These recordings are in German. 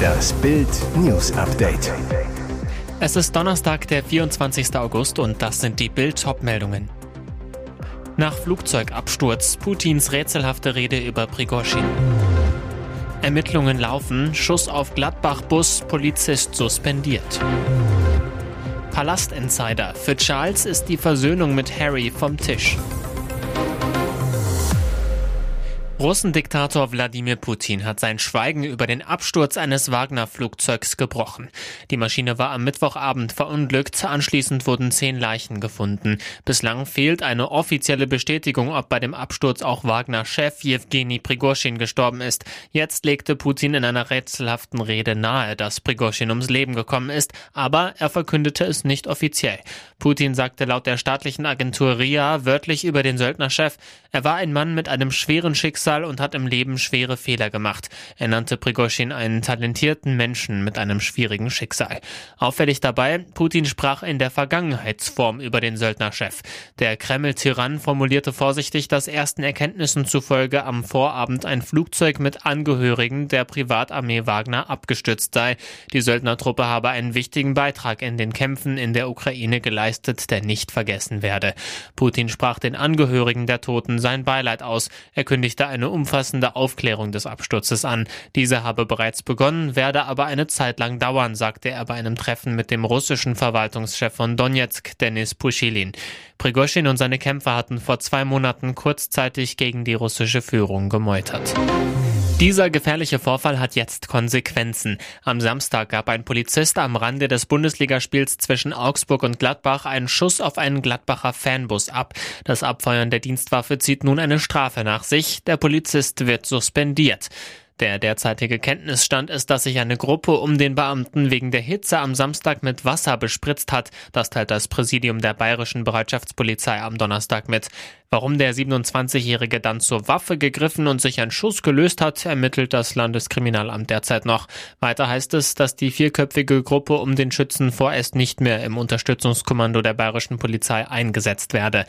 Das Bild News Update. Es ist Donnerstag, der 24. August und das sind die Bild meldungen Nach Flugzeugabsturz Putins rätselhafte Rede über Prigozhin. Ermittlungen laufen, Schuss auf Gladbach-Bus, Polizist suspendiert. Palastinsider. Für Charles ist die Versöhnung mit Harry vom Tisch. Russendiktator Wladimir Putin hat sein Schweigen über den Absturz eines Wagner-Flugzeugs gebrochen. Die Maschine war am Mittwochabend verunglückt, anschließend wurden zehn Leichen gefunden. Bislang fehlt eine offizielle Bestätigung, ob bei dem Absturz auch Wagner-Chef Jewgeni Prigozhin gestorben ist. Jetzt legte Putin in einer rätselhaften Rede nahe, dass Prigozhin ums Leben gekommen ist, aber er verkündete es nicht offiziell. Putin sagte laut der staatlichen Agentur RIA wörtlich über den Söldnerchef, er war ein Mann mit einem schweren Schicksal Schicksal und hat im Leben schwere Fehler gemacht. Er nannte Prigozhin einen talentierten Menschen mit einem schwierigen Schicksal. Auffällig dabei, Putin sprach in der Vergangenheitsform über den Söldnerchef. Der Kreml-Tyrann formulierte vorsichtig, dass ersten Erkenntnissen zufolge am Vorabend ein Flugzeug mit Angehörigen der Privatarmee Wagner abgestürzt sei. Die Söldnertruppe habe einen wichtigen Beitrag in den Kämpfen in der Ukraine geleistet, der nicht vergessen werde. Putin sprach den Angehörigen der Toten sein Beileid aus. Er kündigte eine umfassende Aufklärung des Absturzes an. Diese habe bereits begonnen, werde aber eine Zeit lang dauern, sagte er bei einem Treffen mit dem russischen Verwaltungschef von Donetsk, Denis Pushilin. Prigozhin und seine Kämpfer hatten vor zwei Monaten kurzzeitig gegen die russische Führung gemeutert. Dieser gefährliche Vorfall hat jetzt Konsequenzen. Am Samstag gab ein Polizist am Rande des Bundesligaspiels zwischen Augsburg und Gladbach einen Schuss auf einen Gladbacher Fanbus ab. Das Abfeuern der Dienstwaffe zieht nun eine Strafe nach sich. Der Polizist wird suspendiert. Der derzeitige Kenntnisstand ist, dass sich eine Gruppe um den Beamten wegen der Hitze am Samstag mit Wasser bespritzt hat. Das teilt das Präsidium der bayerischen Bereitschaftspolizei am Donnerstag mit. Warum der 27-Jährige dann zur Waffe gegriffen und sich ein Schuss gelöst hat, ermittelt das Landeskriminalamt derzeit noch. Weiter heißt es, dass die vierköpfige Gruppe um den Schützen vorerst nicht mehr im Unterstützungskommando der bayerischen Polizei eingesetzt werde.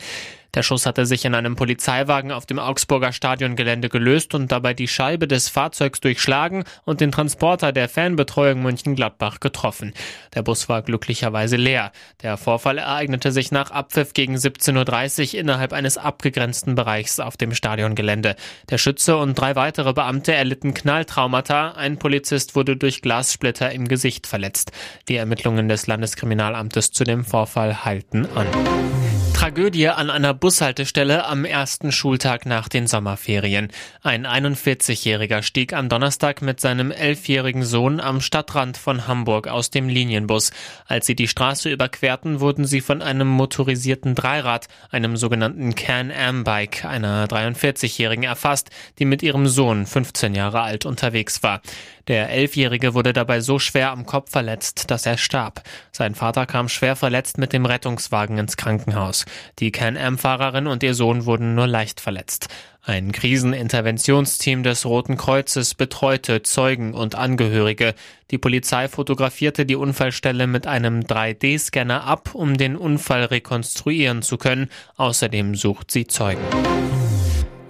Der Schuss hatte sich in einem Polizeiwagen auf dem Augsburger Stadiongelände gelöst und dabei die Scheibe des Fahrzeugs durchschlagen und den Transporter der Fanbetreuung Mönchengladbach getroffen. Der Bus war glücklicherweise leer. Der Vorfall ereignete sich nach Abpfiff gegen 17.30 Uhr innerhalb eines abgegrenzten Bereichs auf dem Stadiongelände. Der Schütze und drei weitere Beamte erlitten Knalltraumata. Ein Polizist wurde durch Glassplitter im Gesicht verletzt. Die Ermittlungen des Landeskriminalamtes zu dem Vorfall halten an. Tragödie an einer Bushaltestelle am ersten Schultag nach den Sommerferien. Ein 41-Jähriger stieg am Donnerstag mit seinem elfjährigen Sohn am Stadtrand von Hamburg aus dem Linienbus. Als sie die Straße überquerten, wurden sie von einem motorisierten Dreirad, einem sogenannten Can-Am-Bike, einer 43-Jährigen erfasst, die mit ihrem Sohn, 15 Jahre alt, unterwegs war. Der Elfjährige wurde dabei so schwer am Kopf verletzt, dass er starb. Sein Vater kam schwer verletzt mit dem Rettungswagen ins Krankenhaus. Die Can-Am-Fahrerin und ihr Sohn wurden nur leicht verletzt. Ein Kriseninterventionsteam des Roten Kreuzes betreute Zeugen und Angehörige. Die Polizei fotografierte die Unfallstelle mit einem 3D-Scanner ab, um den Unfall rekonstruieren zu können. Außerdem sucht sie Zeugen.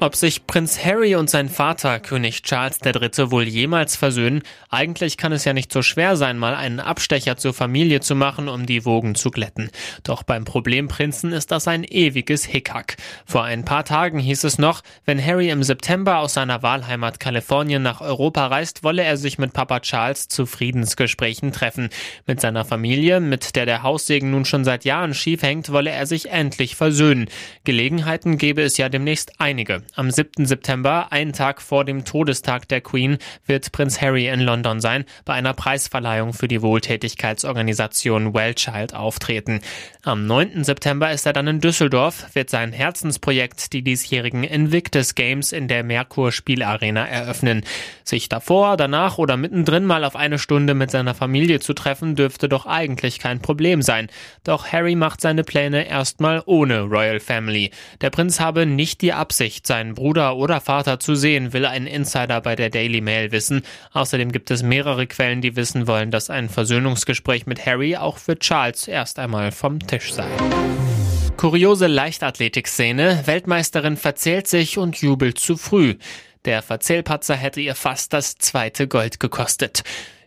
Ob sich Prinz Harry und sein Vater, König Charles III., wohl jemals versöhnen, eigentlich kann es ja nicht so schwer sein, mal einen Abstecher zur Familie zu machen, um die Wogen zu glätten. Doch beim Problemprinzen ist das ein ewiges Hickhack. Vor ein paar Tagen hieß es noch, wenn Harry im September aus seiner Wahlheimat Kalifornien nach Europa reist, wolle er sich mit Papa Charles zu Friedensgesprächen treffen. Mit seiner Familie, mit der der Haussegen nun schon seit Jahren schief hängt, wolle er sich endlich versöhnen. Gelegenheiten gäbe es ja demnächst einige. Am 7. September, einen Tag vor dem Todestag der Queen, wird Prinz Harry in London sein, bei einer Preisverleihung für die Wohltätigkeitsorganisation Wellchild auftreten. Am 9. September ist er dann in Düsseldorf, wird sein Herzensprojekt, die diesjährigen Invictus Games in der Merkur Spielarena eröffnen. Sich davor, danach oder mittendrin mal auf eine Stunde mit seiner Familie zu treffen, dürfte doch eigentlich kein Problem sein. Doch Harry macht seine Pläne erstmal ohne Royal Family. Der Prinz habe nicht die Absicht, sein seinen Bruder oder Vater zu sehen, will ein Insider bei der Daily Mail wissen. Außerdem gibt es mehrere Quellen, die wissen wollen, dass ein Versöhnungsgespräch mit Harry auch für Charles erst einmal vom Tisch sei. Kuriose Leichtathletikszene, Weltmeisterin verzählt sich und jubelt zu früh. Der Verzählpatzer hätte ihr fast das zweite Gold gekostet.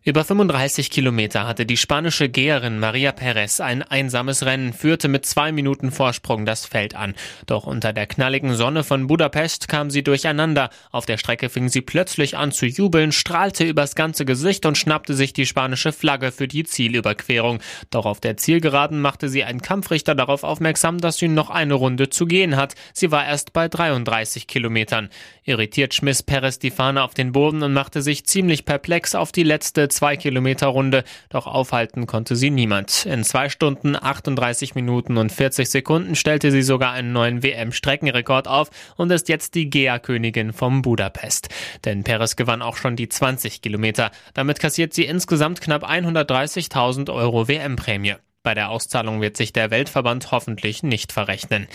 Über 35 Kilometer hatte die spanische Geherin Maria Perez ein einsames Rennen, führte mit zwei Minuten Vorsprung das Feld an. Doch unter der knalligen Sonne von Budapest kam sie durcheinander. Auf der Strecke fing sie plötzlich an zu jubeln, strahlte übers ganze Gesicht und schnappte sich die spanische Flagge für die Zielüberquerung. Doch auf der Zielgeraden machte sie einen Kampfrichter darauf aufmerksam, dass sie noch eine Runde zu gehen hat. Sie war erst bei 33 Kilometern. Irritiert schmiss Perez die Fahne auf den Boden und machte sich ziemlich perplex auf die letzte zwei Kilometer Runde, doch aufhalten konnte sie niemand. In zwei Stunden, 38 Minuten und 40 Sekunden stellte sie sogar einen neuen WM-Streckenrekord auf und ist jetzt die Gea-Königin vom Budapest. Denn Perez gewann auch schon die 20 Kilometer. Damit kassiert sie insgesamt knapp 130.000 Euro WM-Prämie. Bei der Auszahlung wird sich der Weltverband hoffentlich nicht verrechnen.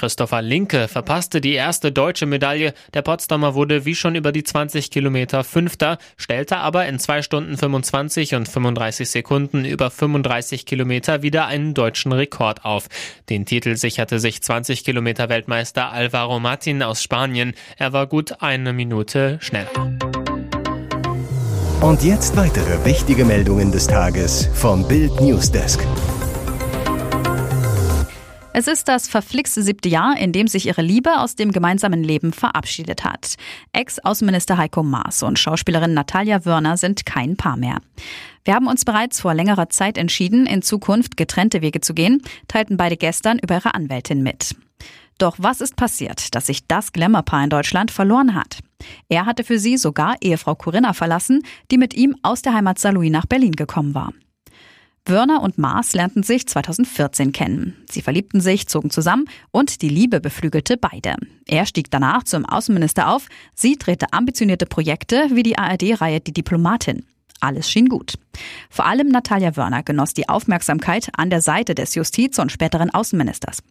Christopher Linke verpasste die erste deutsche Medaille. Der Potsdamer wurde wie schon über die 20 Kilometer Fünfter, stellte aber in 2 Stunden 25 und 35 Sekunden über 35 Kilometer wieder einen deutschen Rekord auf. Den Titel sicherte sich 20 Kilometer Weltmeister Alvaro Martin aus Spanien. Er war gut eine Minute schneller. Und jetzt weitere wichtige Meldungen des Tages vom Bild Newsdesk. Es ist das verflixte siebte Jahr, in dem sich ihre Liebe aus dem gemeinsamen Leben verabschiedet hat. Ex-Außenminister Heiko Maas und Schauspielerin Natalia Wörner sind kein Paar mehr. Wir haben uns bereits vor längerer Zeit entschieden, in Zukunft getrennte Wege zu gehen, teilten beide gestern über ihre Anwältin mit. Doch was ist passiert, dass sich das Glamourpaar in Deutschland verloren hat? Er hatte für sie sogar Ehefrau Corinna verlassen, die mit ihm aus der Heimat Saarlouis nach Berlin gekommen war. Wörner und Maas lernten sich 2014 kennen. Sie verliebten sich, zogen zusammen und die Liebe beflügelte beide. Er stieg danach zum Außenminister auf, sie drehte ambitionierte Projekte wie die ARD-Reihe Die Diplomatin. Alles schien gut. Vor allem Natalia Wörner genoss die Aufmerksamkeit an der Seite des Justiz- und späteren Außenministers.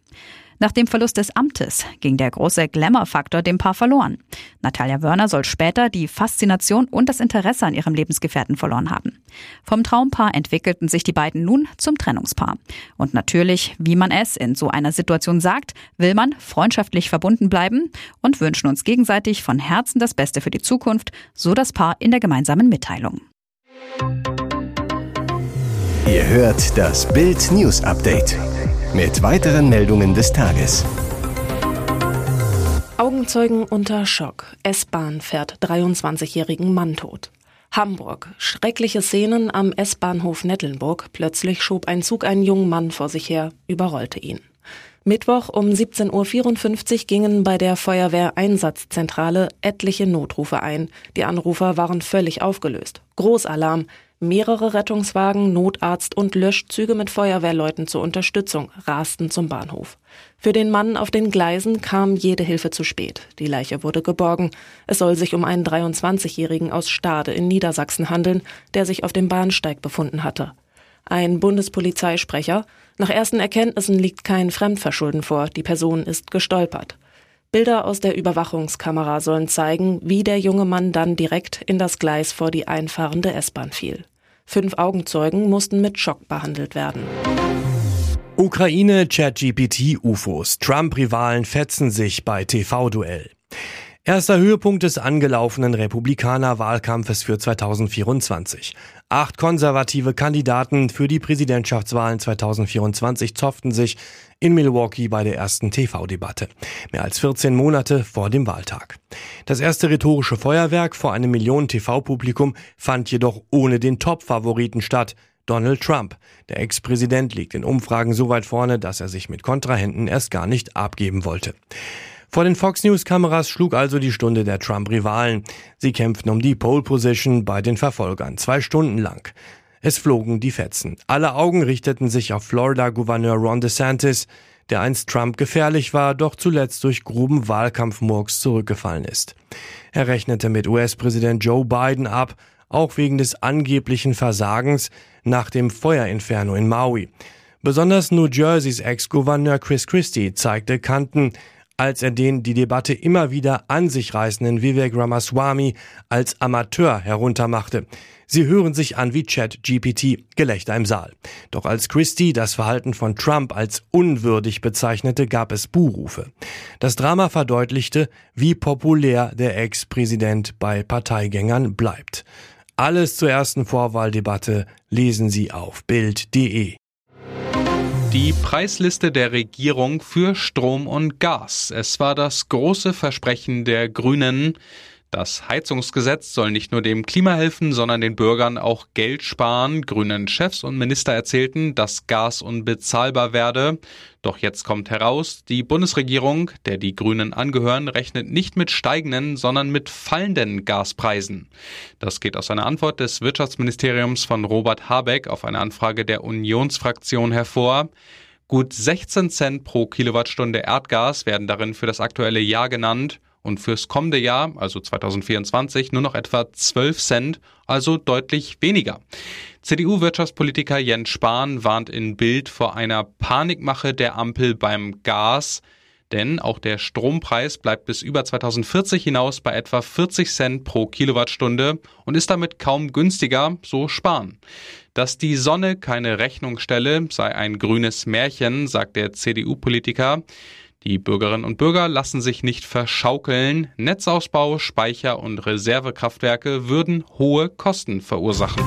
Nach dem Verlust des Amtes ging der große Glamour-Faktor dem Paar verloren. Natalia Wörner soll später die Faszination und das Interesse an ihrem Lebensgefährten verloren haben. Vom Traumpaar entwickelten sich die beiden nun zum Trennungspaar. Und natürlich, wie man es in so einer Situation sagt, will man freundschaftlich verbunden bleiben und wünschen uns gegenseitig von Herzen das Beste für die Zukunft, so das Paar in der gemeinsamen Mitteilung. Ihr hört das Bild News Update mit weiteren Meldungen des Tages. Augenzeugen unter Schock. S-Bahn fährt 23-jährigen Mann tot. Hamburg. Schreckliche Szenen am S-Bahnhof Nettelnburg. Plötzlich schob ein Zug einen jungen Mann vor sich her, überrollte ihn. Mittwoch um 17.54 Uhr gingen bei der Feuerwehreinsatzzentrale etliche Notrufe ein. Die Anrufer waren völlig aufgelöst. Großalarm. Mehrere Rettungswagen, Notarzt und Löschzüge mit Feuerwehrleuten zur Unterstützung rasten zum Bahnhof. Für den Mann auf den Gleisen kam jede Hilfe zu spät. Die Leiche wurde geborgen. Es soll sich um einen 23-Jährigen aus Stade in Niedersachsen handeln, der sich auf dem Bahnsteig befunden hatte. Ein Bundespolizeisprecher. Nach ersten Erkenntnissen liegt kein Fremdverschulden vor. Die Person ist gestolpert. Bilder aus der Überwachungskamera sollen zeigen, wie der junge Mann dann direkt in das Gleis vor die einfahrende S-Bahn fiel. Fünf Augenzeugen mussten mit Schock behandelt werden. Ukraine, ChatGPT, UFOs. Trump-Rivalen fetzen sich bei TV-Duell. Erster Höhepunkt des angelaufenen Republikaner-Wahlkampfes für 2024. Acht konservative Kandidaten für die Präsidentschaftswahlen 2024 zofften sich in Milwaukee bei der ersten TV-Debatte. Mehr als 14 Monate vor dem Wahltag. Das erste rhetorische Feuerwerk vor einem Millionen TV-Publikum fand jedoch ohne den Top-Favoriten statt. Donald Trump. Der Ex-Präsident liegt in Umfragen so weit vorne, dass er sich mit Kontrahenten erst gar nicht abgeben wollte. Vor den Fox News Kameras schlug also die Stunde der Trump-Rivalen. Sie kämpften um die Pole Position bei den Verfolgern, zwei Stunden lang. Es flogen die Fetzen. Alle Augen richteten sich auf Florida-Gouverneur Ron DeSantis, der einst Trump gefährlich war, doch zuletzt durch groben Wahlkampfmurks zurückgefallen ist. Er rechnete mit US-Präsident Joe Biden ab, auch wegen des angeblichen Versagens nach dem Feuerinferno in Maui. Besonders New Jerseys Ex-Gouverneur Chris Christie zeigte Kanten, als er den die Debatte immer wieder an sich reißenden Vivek Ramaswamy als Amateur heruntermachte. Sie hören sich an wie Chat-GPT, Gelächter im Saal. Doch als Christie das Verhalten von Trump als unwürdig bezeichnete, gab es Buhrufe. Das Drama verdeutlichte, wie populär der Ex-Präsident bei Parteigängern bleibt. Alles zur ersten Vorwahldebatte lesen Sie auf Bild.de. Die Preisliste der Regierung für Strom und Gas. Es war das große Versprechen der Grünen. Das Heizungsgesetz soll nicht nur dem Klima helfen, sondern den Bürgern auch Geld sparen. Grünen Chefs und Minister erzählten, dass Gas unbezahlbar werde. Doch jetzt kommt heraus, die Bundesregierung, der die Grünen angehören, rechnet nicht mit steigenden, sondern mit fallenden Gaspreisen. Das geht aus einer Antwort des Wirtschaftsministeriums von Robert Habeck auf eine Anfrage der Unionsfraktion hervor. Gut 16 Cent pro Kilowattstunde Erdgas werden darin für das aktuelle Jahr genannt und fürs kommende Jahr, also 2024, nur noch etwa 12 Cent, also deutlich weniger. CDU-Wirtschaftspolitiker Jens Spahn warnt in Bild vor einer Panikmache der Ampel beim Gas. Denn auch der Strompreis bleibt bis über 2040 hinaus bei etwa 40 Cent pro Kilowattstunde und ist damit kaum günstiger, so Spahn. Dass die Sonne keine Rechnung stelle, sei ein grünes Märchen, sagt der CDU-Politiker. Die Bürgerinnen und Bürger lassen sich nicht verschaukeln. Netzausbau, Speicher und Reservekraftwerke würden hohe Kosten verursachen.